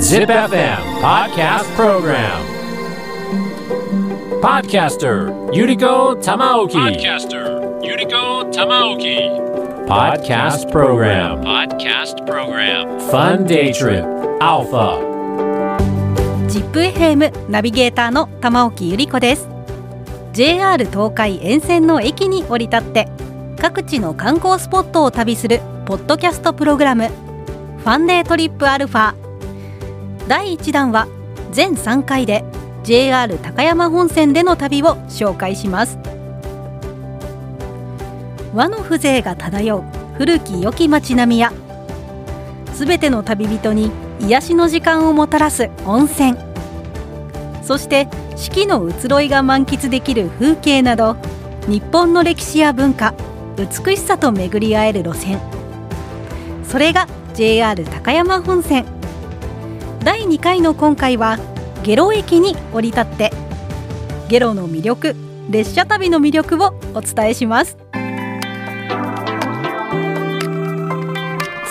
Zip FM Podcast Program Podcaster Yuriko Tamaoki Podcaster Yuriko Tamaoki Podcast Program Podcast Program Fun Day Trip Alpha ZIPFM ナビゲーターの玉置ゆり子です JR 東海沿線の駅に降り立って各地の観光スポットを旅するポッドキャストプログラムファンデートリップアルファ。第1弾は全3回で JR 高山本線での旅を紹介します。和の風情が漂う古き良き街並みやすべての旅人に癒しの時間をもたらす温泉。そして四季の移ろいが満喫できる風景など日本の歴史や文化美しさと巡り合える路線。それが JR 高山本線。第2回の今回は下呂駅に降り立って下呂の魅力列車旅の魅力をお伝えします。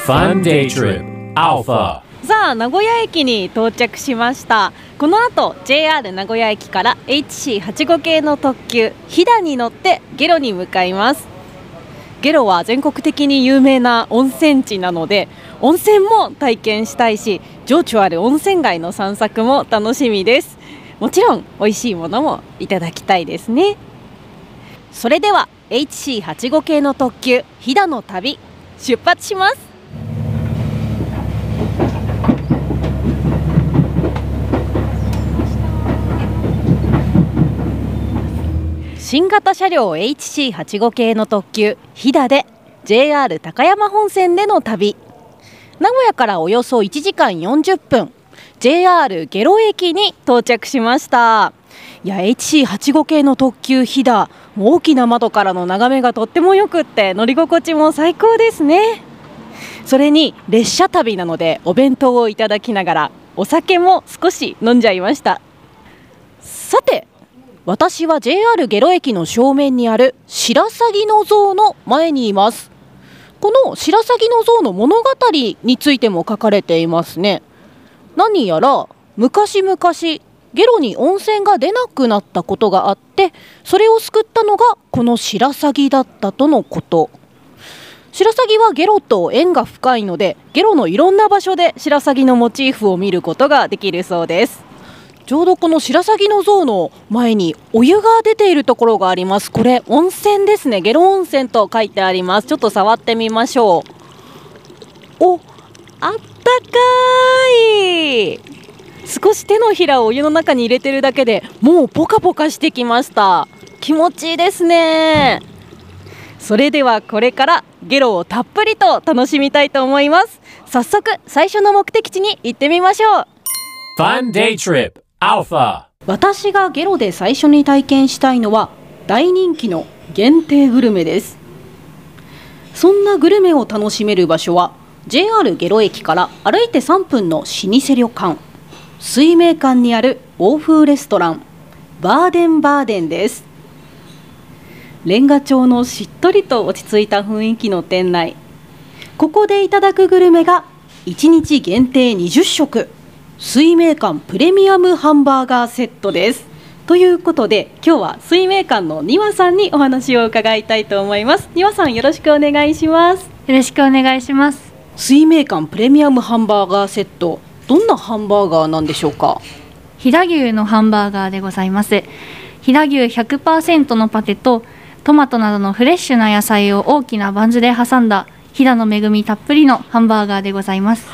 Fun Day Trip Alpha さあ名古屋駅に到着しました。この後 JR 名古屋駅から HC85 系の特急飛騨に乗ってゲロに向かいます。ゲロは全国的に有名な温泉地なので温泉も体験したいし情緒ある温泉街の散策も楽しみです。もちろん美味しいものもいただきたいですね。それでは HC85 系の特急飛騨の旅出発します。新型車両 HC85 系の特急飛騨で JR 高山本線での旅。名古屋からおよそ1時間40分 JR 下呂駅に到着しました。いや HC85 系の特急飛騨大きな窓からの眺めがとってもよくって乗り心地も最高ですね。それに列車旅なのでお弁当をいただきながらお酒も少し飲んじゃいました。さて私は JR 下呂駅の正面にある白鷺の像の前にいます。この白鷺の像の物語についても書かれていますね。何やら昔々ゲロに温泉が出なくなったことがあってそれを救ったのがこの白鷺だったとのこと。白鷺はゲロと縁が深いのでゲロのいろんな場所で白鷺のモチーフを見ることができるそうです。ちょうどこの白鷺の像の前にお湯が出ているところがあります。これ温泉ですね。ゲロ温泉と書いてあります。ちょっと触ってみましょう。おあったかい。少し手のひらをお湯の中に入れてるだけでもうポカポカしてきました。気持ちいいですね。それではこれからゲロをたっぷりと楽しみたいと思います。早速最初の目的地に行ってみましょう。Fun Day Trip Alpha 私がゲロで最初に体験したいのは大人気の限定グルメです。そんなグルメを楽しめる場所は JR ゲロ駅から歩いて3分の老舗旅館。水明館にある欧風レストランバーデンバーデンです。レンガ調のしっとりと落ち着いた雰囲気の店内。ここでいただくグルメが1日限定20食。水明館プレミアムハンバーガーセットです。ということで今日は水明館の庭さんにお話を伺いたいと思います。庭さんよろしくお願いします。よろしくお願いします。水明館プレミアムハンバーガーセットどんなハンバーガーなんでしょうか？飛騨牛のハンバーガーでございます。飛騨牛100%のパテとトマトなどのフレッシュな野菜を大きなバンズで挟んだ飛騨の恵みたっぷりのハンバーガーでございます。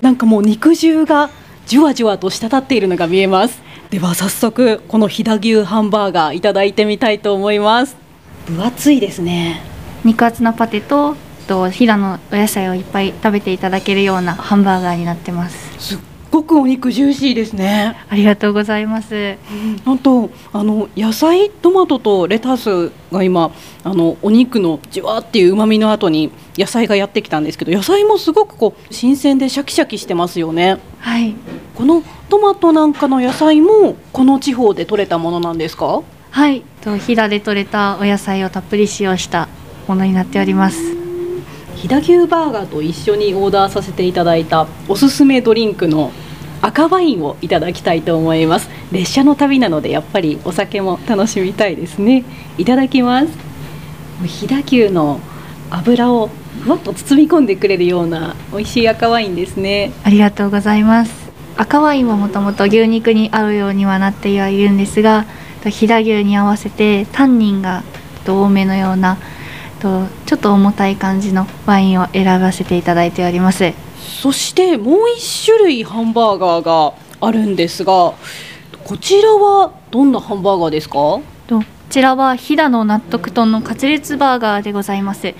なんかもう肉汁がじゅわじゅわと滴っているのが見えます。では早速この飛騨牛ハンバーガーいただいてみたいと思います。分厚いですね。肉厚なパテとと飛騨のお野菜をいっぱい食べていただけるようなハンバーガーになってます。すっごくお肉ジューシーですね。ありがとうございます。なんとあの野菜トマトとレタスが今あのお肉のじわっていう旨味の後に野菜がやってきたんですけど野菜もすごくこう新鮮でシャキシャキしてますよね。はい。このトマトなんかの野菜もこの地方で採れたものなんですか？はい。と飛騨で採れたお野菜をたっぷり使用したものになっております。飛騨牛バーガーと一緒にオーダーさせていただいたおすすめドリンクの赤ワインをいただきたいと思います。列車の旅なのでやっぱりお酒も楽しみたいですね。いただきます。飛騨牛の油をふわっと包み込んでくれるような美味しい赤ワインですね。ありがとうございます。赤ワインはもともと牛肉に合うようにはなってはいるんですが飛騨牛に合わせてタンニンが多めのようなとちょっと重たい感じのワインを選ばせていただいております。そしてもう一種類ハンバーガーがあるんですがこちらはどんなハンバーガーですか？とこちらは飛騨の納得豚のカツレツバーガーでございます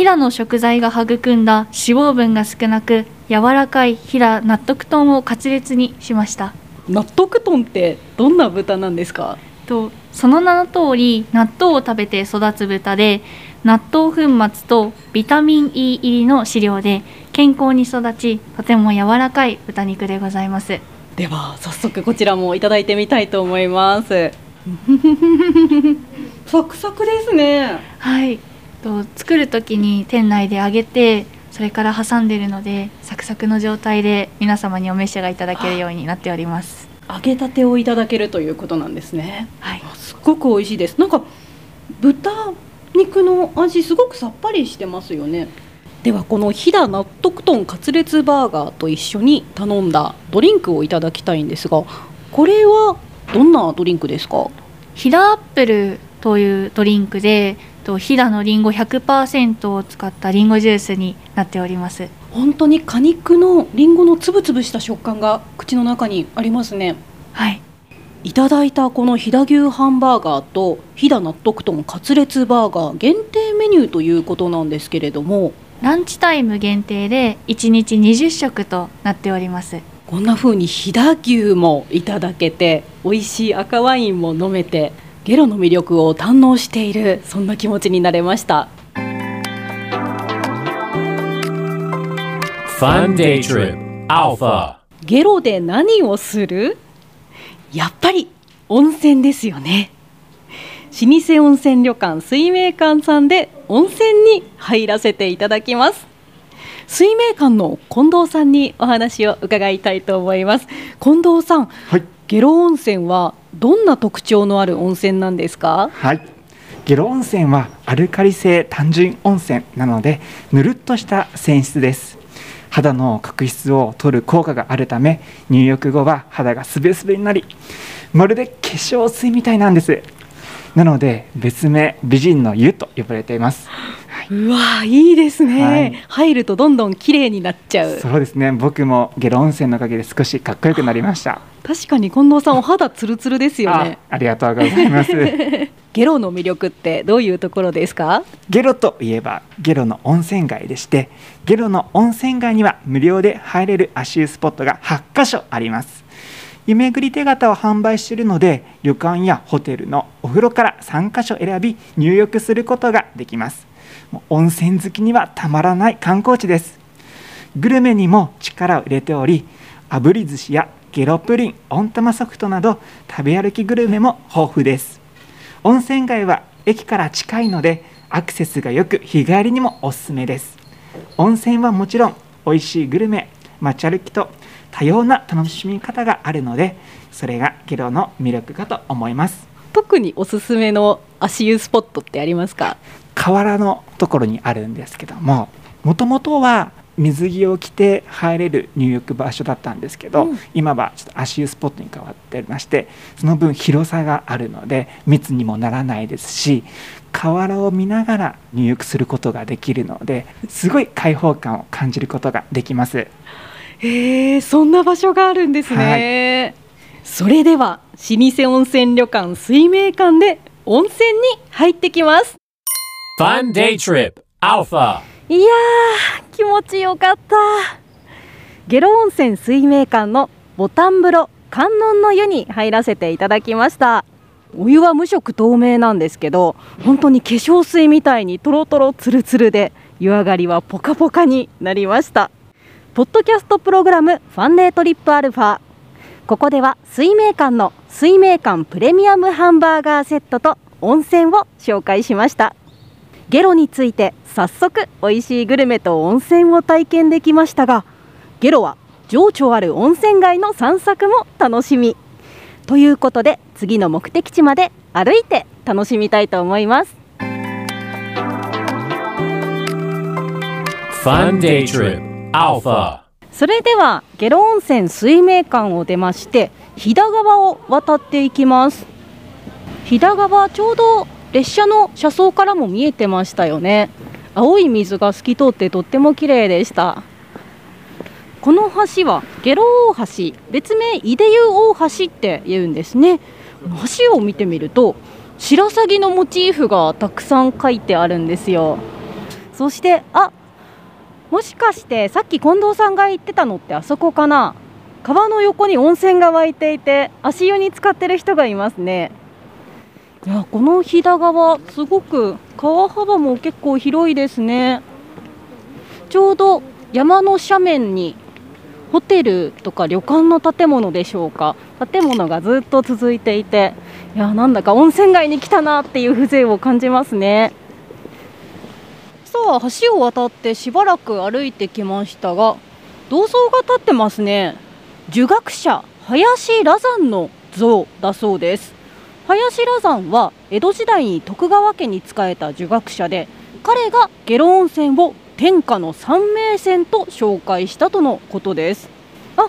飛騨の食材が育んだ脂肪分が少なく柔らかい飛騨納得豚をカツレツにしました。納得豚ってどんな豚なんですか？とその名の通り納豆を食べて育つ豚で納豆粉末とビタミン E 入りの飼料で健康に育ちとても柔らかい豚肉でございます。では早速こちらもいただいてみたいと思います。サクサクですね。はいと作る時に店内で揚げてそれから挟んでいるのでサクサクの状態で皆様にお召し上がりいただけるようになっております。揚げたてをいただけるということなんですね。はい。あすっごく美味しいです。なんか豚肉の味すごくさっぱりしてますよね。ではこの飛騨納得豚カツレツバーガーと一緒に頼んだドリンクをいただきたいんですがこれはどんなドリンクですか？飛騨アップルというドリンクでと飛騨のりんご100%を使ったりんごジュースになっております。本当に果肉のりんごのつぶつぶした食感が口の中にありますね。はい。いただいたこの飛騨牛ハンバーガーと飛騨納得豚カツレツバーガー限定メニューということなんですけれども。ランチタイム限定で1日20食となっております。こんな風に飛騨牛もいただけて美味しい赤ワインも飲めてゲロの魅力を堪能しているそんな気持ちになれました。Fun Day Trip Alpha. ゲロで何をする？やっぱり温泉ですよね。老舗温泉旅館水明館さんで温泉に入らせていただきます。水明館の近藤さんにお話を伺いたいと思います。近藤さん、はい。下呂温泉はどんな特徴のある温泉なんですか？はい。下呂温泉はアルカリ性単純温泉なのでぬるっとした泉質です。肌の角質を取る効果があるため入浴後は肌がすべすべになりまるで化粧水みたいなんです。なので別名美人の湯と呼ばれています。うわーいいですね、はい。入るとどんどん綺麗になっちゃう。そうですね。僕も下呂温泉のおかげで少しかっこよくなりました。確かに近藤さんお肌ツルツルですよね。あありがとうございます。ゲロの魅力ってどういうところですか？ゲロといえばゲロの温泉街でしてゲロの温泉街には無料で入れる足湯スポットが8カ所あります。夢ぐり手形を販売しているので旅館やホテルのお風呂から3カ所選び入浴することができます温泉好きにはたまらない観光地です。グルメにも力を入れており炙り寿司やゲロプリン温玉ソフトなど食べ歩きグルメも豊富です。温泉街は駅から近いのでアクセスが良く日帰りにもおすすめです。温泉はもちろん美味しいグルメ街歩きと多様な楽しみ方があるのでそれがゲロの魅力かと思います。特におすすめの足湯スポットってありますか？河原のところにあるんですけどももともとは水着を着て入れる入浴場所だったんですけど、うん。今はちょっと足湯スポットに変わってましてその分広さがあるので密にもならないですし河原を見ながら入浴することができるのですごい開放感を感じることができます。へえそんな場所があるんですね、それでは老舗温泉旅館水明館で温泉に入ってきます。Fun Day Trip Alpha. いやー気持ちよかった。下呂温泉水明館のボタン風呂観音の湯に入らせていただきました。お湯は無色透明なんですけど本当に化粧水みたいにトロトロツルツルで湯上がりはポカポカになりました。ポッドキャストプログラムファンデートリップアルファここでは水明館の水明館プレミアムハンバーガーセットと温泉を紹介しました。ゲロについて早速美味しいグルメと温泉を体験できましたがゲロは情緒ある温泉街の散策も楽しみ。ということで次の目的地まで歩いて楽しみたいと思います.それでは下呂温泉水明館を出まして飛騨川を渡っていきます。飛騨川ちょうど列車の車窓からも見えてましたよね。青い水が透き通ってとっても綺麗でした。この橋は下呂大橋別名井出湯大橋って言うんですね。橋を見てみると白鷺のモチーフがたくさん書いてあるんですよ。そしてあもしかしてさっき近藤さんが言ってたのってあそこかな？川の横に温泉が湧いていて足湯に使ってる人がいますね。いやこの飛騨川すごく川幅も結構広いですね。ちょうど山の斜面にホテルとか旅館の建物でしょうか。建物がずっと続いていて。いやなんだか温泉街に来たなっていう風情を感じますね。さあ橋を渡ってしばらく歩いてきましたが銅像が立ってますね。儒学者林羅山の像だそうです。林羅山は江戸時代に徳川家に仕えた儒学者で彼が下呂温泉を天下の三名泉と紹介したとのことです。あ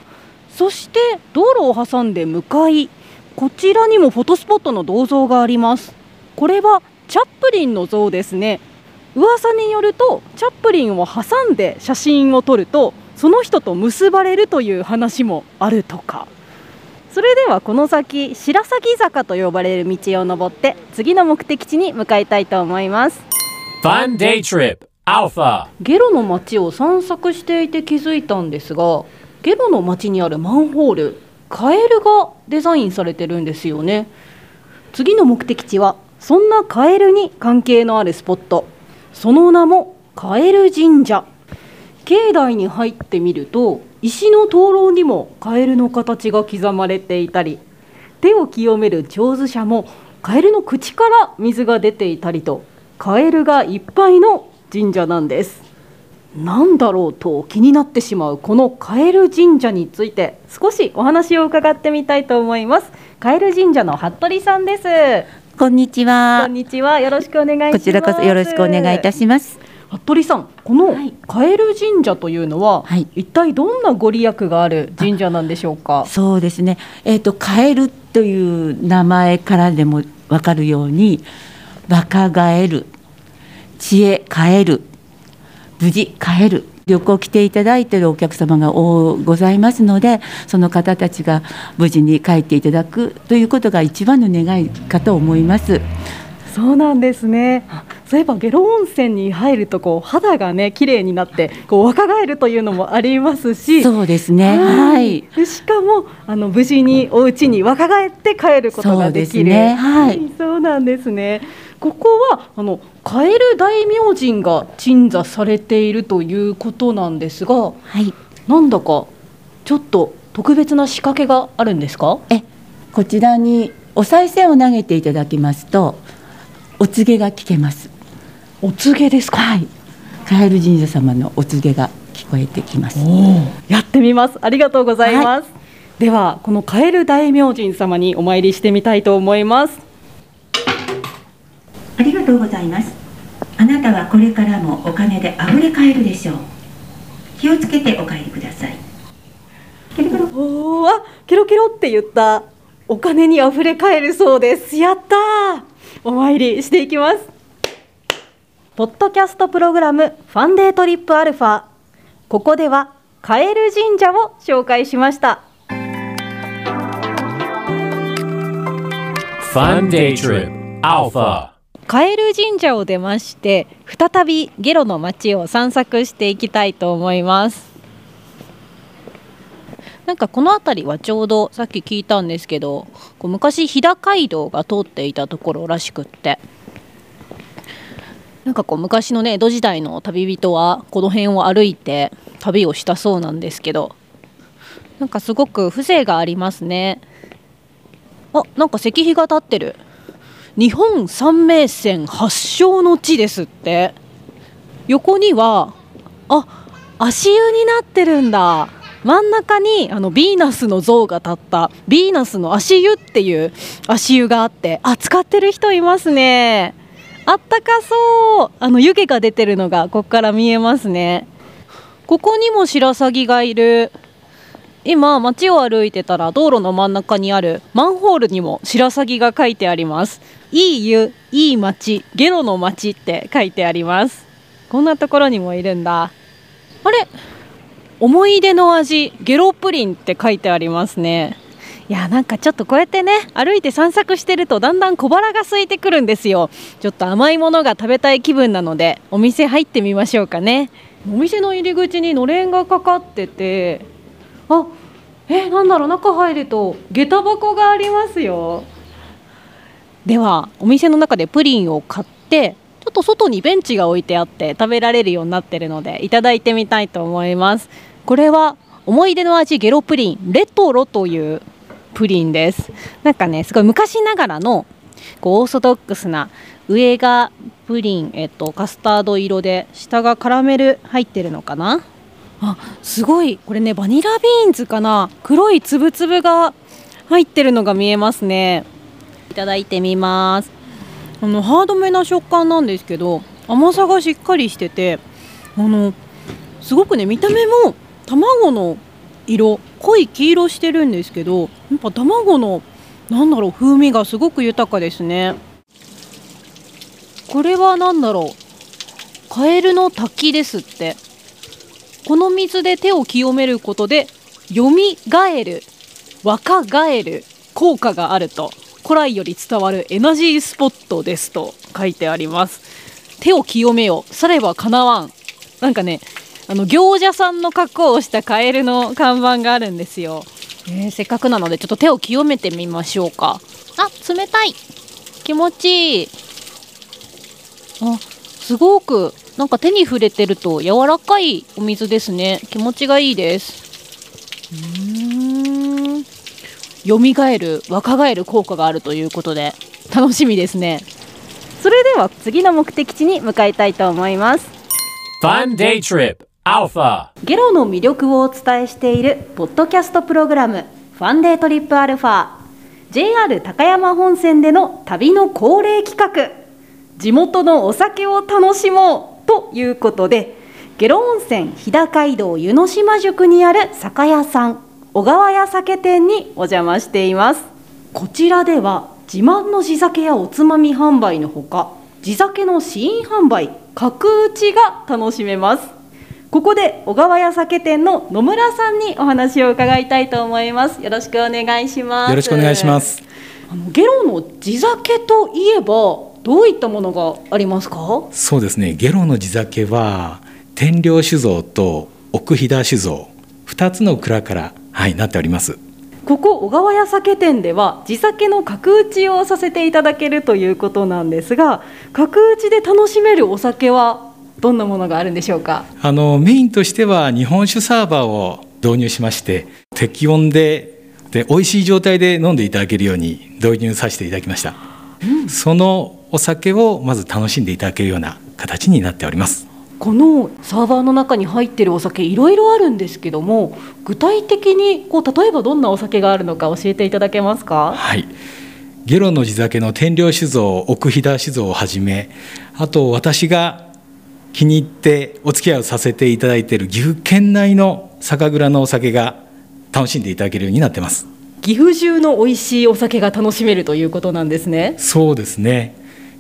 そして道路を挟んで向かいこちらにもフォトスポットの銅像があります。これはチャップリンの像ですね。噂によるとチャップリンを挟んで写真を撮るとその人と結ばれるという話もあるとか。それではこの先白鷺坂と呼ばれる道を登って次の目的地に向かいたいと思います。Fun Day Trip Alpha. ゲロの町を散策していて気づいたんですがゲロの町にあるマンホールカエルがデザインされてるんですよね。次の目的地はそんなカエルに関係のあるスポット。その名もカエル神社境内に入ってみると石の灯籠にもカエルの形が刻まれていたり手を清める上手者もカエルの口から水が出ていたりとカエルがいっぱいの神社なんです。なんだろうと気になってしまうこのカエル神社について少しお話を伺ってみたいと思います。カエル神社の服部さんです。こんにちこはん。にちは。よろしくお願いします。こちらこそよろしくお願いいたします。服部さんこのはいカエル神社というのは、はい一体どんなご利益がある神社なんでしょうか？そうですね。えっ、とカエルという名前からでもわかるように、若返る、知恵変える、無事変える。旅行来ていただいているお客様が多ございますのでその方たちが無事に帰っていただくということが一番の願いかと思います。そうなんですね。あそういえば下呂温泉に入るとこう肌がね綺麗になってこう若返るというのもありますし。そうですね。はい。でしかもあの無事にお家に若返って帰ることができる。ね。はい。そうなんですね。ここはあのカエル大明神が鎮座されているということなんですがはい。なんだかちょっと特別な仕掛けがあるんですか？えこちらにお賽銭を投げていただきますとお告げが聞けます。お告げですか？はい。カエル神社様のお告げが聞こえてきます。やってみます。ありがとうございます、ではこのカエル大明神様にお参りしてみたいと思います。ありがとうございます。あなたはこれからもお金で溢れ返るでしょう。気をつけてお帰りください。ケロケロ。おーあケロケロって言った。お金に溢れ返るそうです。やったーお参りしていきます。ポッドキャストプログラムファンデートリップアルファ。ここではカエル神社を紹介しました。Fun Day Trip Alpha. カエル神社を出まして再びゲロの街を散策していきたいと思いますなんかこの辺りはちょうどさっき聞いたんですけどこう昔飛騨街道が通っていたところらしくって。なんかこう昔のね江戸時代の旅人はこの辺を歩いて旅をしたそうなんですけど。なんかすごく風情がありますね。あなんか石碑が立ってる。日本三名泉発祥の地ですって。横にはあ足湯になってるんだ。真ん中にあのヴィーナスの像が立ったヴィーナスの足湯っていう足湯があってあ使ってる人いますね。あったかそう。あの湯気が出てるのがここから見えますね。ここにも白鷺がいる。今街を歩いてたら道路の真ん中にあるマンホールにも白鷺が書いてあります。いい湯いい街ゲロの街って書いてあります。こんなところにもいるんだ。あれ？思い出の味ゲロプリンって書いてありますね。いやなんかちょっとこうやってね歩いて散策してるとだんだん小腹が空いてくるんですよ。ちょっと甘いものが食べたい気分なのでお店入ってみましょうかね。お店の入り口にのれんがかかっててあえなんだろう中入ると下駄箱がありますよ。ではお店の中でプリンを買ってちょっと外にベンチが置いてあって食べられるようになってるのでいただいてみたいと思いますこれは思い出の味ゲロプリンレトロというプリンです。なんかねすごい昔ながらのこうオーソドックスな上がプリン、えっと、カスタード色で下がカラメル入ってるのかな？あすごい。これねバニラビーンズかな。黒いつぶつぶが入ってるのが見えますね。いただいてみます。あのハードめな食感なんですけど甘さがしっかりしててあのすごくね見た目も卵の色濃い黄色してるんですけどやっぱ卵のなんだろう風味がすごく豊かですね。これは何だろうカエルの滝ですって。この水で手を清めることで蘇る若返る効果があると。古来より伝わるエナジースポットですと書いてあります。手を清めよさればかなわん。なんかねあの行者さんの格好をしたカエルの看板があるんですよ、えー、せっかくなのでちょっと手を清めてみましょうか。あ冷たい。気持ちいい。あすごくなんか手に触れてると柔らかいお水ですね。気持ちがいいです。うーん。蘇る若返る効果があるということで楽しみですね。それでは次の目的地に向かいたいと思います。Fun Day Trip Alpha ゲロの魅力をお伝えしているポッドキャストプログラムファンデートリップアルファ。JR 高山本線での旅の恒例企画。地元のお酒を楽しもうということで下呂温泉日高街道湯の島宿にある酒屋さん小川屋酒店にお邪魔しています。こちらでは自慢の地酒やおつまみ販売のほか地酒の試飲販売角打ちが楽しめます。ここで小川屋酒店の野村さんにお話を伺いたいと思います。よろしくお願いします。よろしくお願いします。あのゲロの地酒といえばどういったものがありますか？そうですね。ゲロの地酒は天領酒造と奥飛騨酒造。2つの蔵から、はい、なっております。ここ小川屋酒店では地酒の角打ちをさせていただけるということなんですが角打ちで楽しめるお酒はどんなものがあるんでしょうか？あのメインとしては日本酒サーバーを導入しまして適温でで美味しい状態で飲んでいただけるように導入させていただきました、うん、そのお酒をまず楽しんでいただけるような形になっております。このサーバーの中に入ってるお酒いろいろあるんですけども具体的にこう例えばどんなお酒があるのか教えていただけますか？はい。ゲロの地酒の天領酒造奥飛騨酒造をはじめあと私が気に入ってお付き合いをさせていただいている岐阜県内の酒蔵のお酒が楽しんでいただけるようになってます。岐阜中の美味しいお酒が楽しめるということなんですね。そうですね。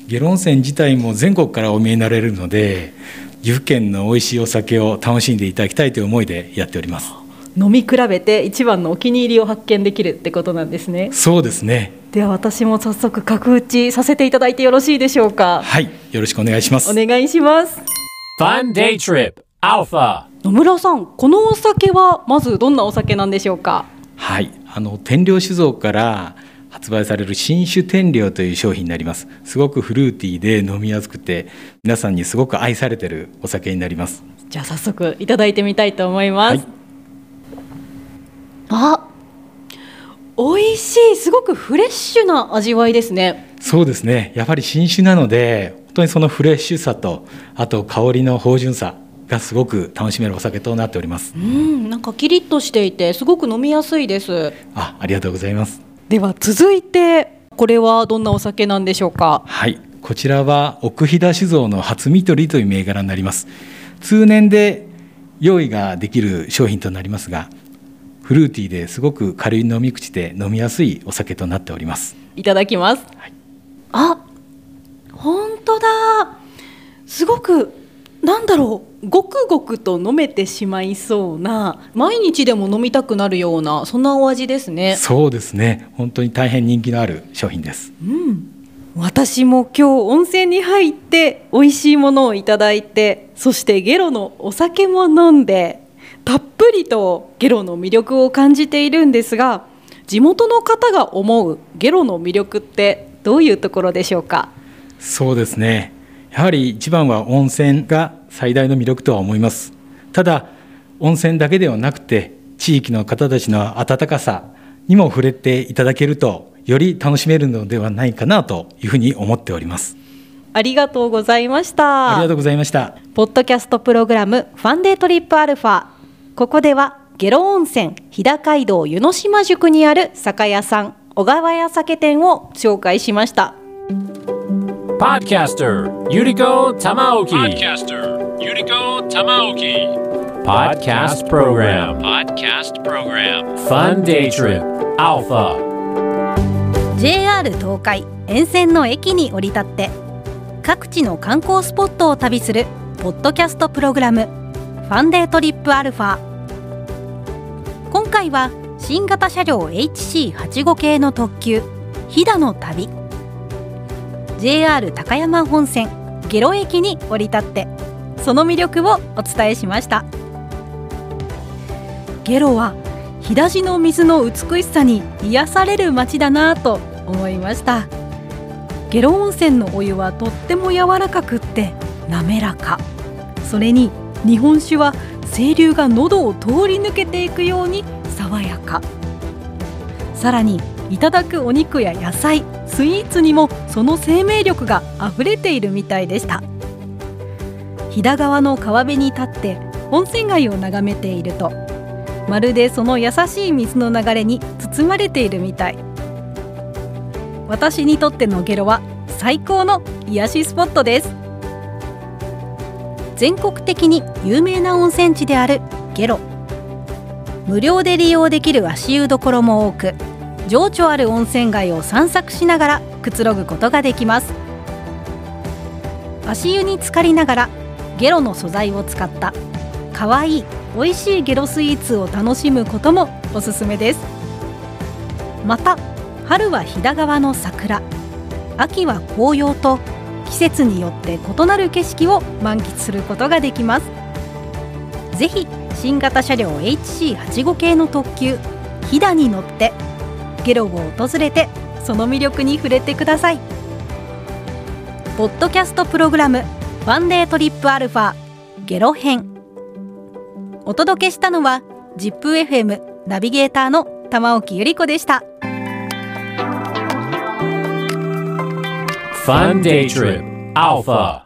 下呂温泉自体も全国からお見えになれるので岐阜県の美味しいお酒を楽しんでいただきたいという思いでやっております。飲み比べて一番のお気に入りを発見できるってことなんですね。そうですね。では私も早速角打ちさせていただいてよろしいでしょうか。はい。よろしくお願いします。お願いします Fun Day Trip. Alpha. 野村さんこのお酒はまずどんなお酒なんでしょうか？はい。あの天領酒造から発売される新酒天領という商品になります。すごくフルーティーで飲みやすくて皆さんにすごく愛されてるお酒になります。じゃあ早速いただいてみたいと思います、はい、あ美味しいすごくフレッシュな味わいですね。そうですね。やはり新酒なので本当にそのフレッシュさとあと香りの芳醇さがすごく楽しめるお酒となっております。うんなんかキリッとしていてすごく飲みやすいです。あありがとうございます。では続いてこれはどんなお酒なんでしょうか？はい。こちらは奥飛騨酒造の初見取りという銘柄になります。通年で用意ができる商品となりますがフルーティーですごく軽い飲み口で飲みやすいお酒となっております。いただきます、はい。あ本当だ。すごくなんだろうごくごくと飲めてしまいそうな毎日でも飲みたくなるようなそんなお味ですね。そうですね。本当に大変人気のある商品です。私も今日温泉に入って美味しいものをいただいてそしてゲロのお酒も飲んでたっぷりとゲロの魅力を感じているんですが地元の方が思うゲロの魅力ってどういうところでしょうか？そうですね。やはり一番は温泉が最大の魅力とは思います。ただ温泉だけではなくて地域の方たちの温かさにも触れていただけるとより楽しめるのではないかなというふうに思っております。ありがとうございました。ありがとうございました。ポッドキャストプログラムファンデートリップアルファ。ここでは下呂温泉日高街道湯の島宿にある酒屋さん小川屋酒店を紹介しました Podcaster Yuriko Tamaoki. Podcaster Yuriko Tamaoki. Podcast Program. Podcast Program. Fun Day Trip Alpha. JR 東海沿線の駅に降り立って各地の観光スポットを旅するポッドキャストプログラム「ファンデートリップアルファ」今回は新型車両 HC85 系の特急飛騨の旅 JR 高山本線下呂駅に降り立ってその魅力をお伝えしました。下呂は飛騨寺の水の美しさに癒される街だなぁと思いました。下呂温泉のお湯はとっても柔らかくって滑らか。それに日本酒は清流が喉を通り抜けていくように爽やか。さらにいただくお肉や野菜スイーツにもその生命力があふれているみたいでした。飛騨川の川辺に立って温泉街を眺めているとまるでその優しい水の流れに包まれているみたい。私にとってのゲロは最高の癒しスポットです。全国的に有名な温泉地であるゲロ。無料で利用できる足湯どころも多く情緒ある温泉街を散策しながらくつろぐことができます。足湯に浸かりながらゲロの素材を使ったかわいい美味しいゲロスイーツを楽しむこともおすすめです。また春は飛騨川の桜秋は紅葉と季節によって異なる景色を満喫することができます。ぜひ新型車両 HC85 系の特急飛騨に乗ってゲロを訪れてその魅力に触れてください。ポッドキャストプログラム「ワンデートリップアルファゲロ編」お届けしたのは ZIPFM ナビゲーターの玉置ゆり子でした。Fun Day Trip Alpha.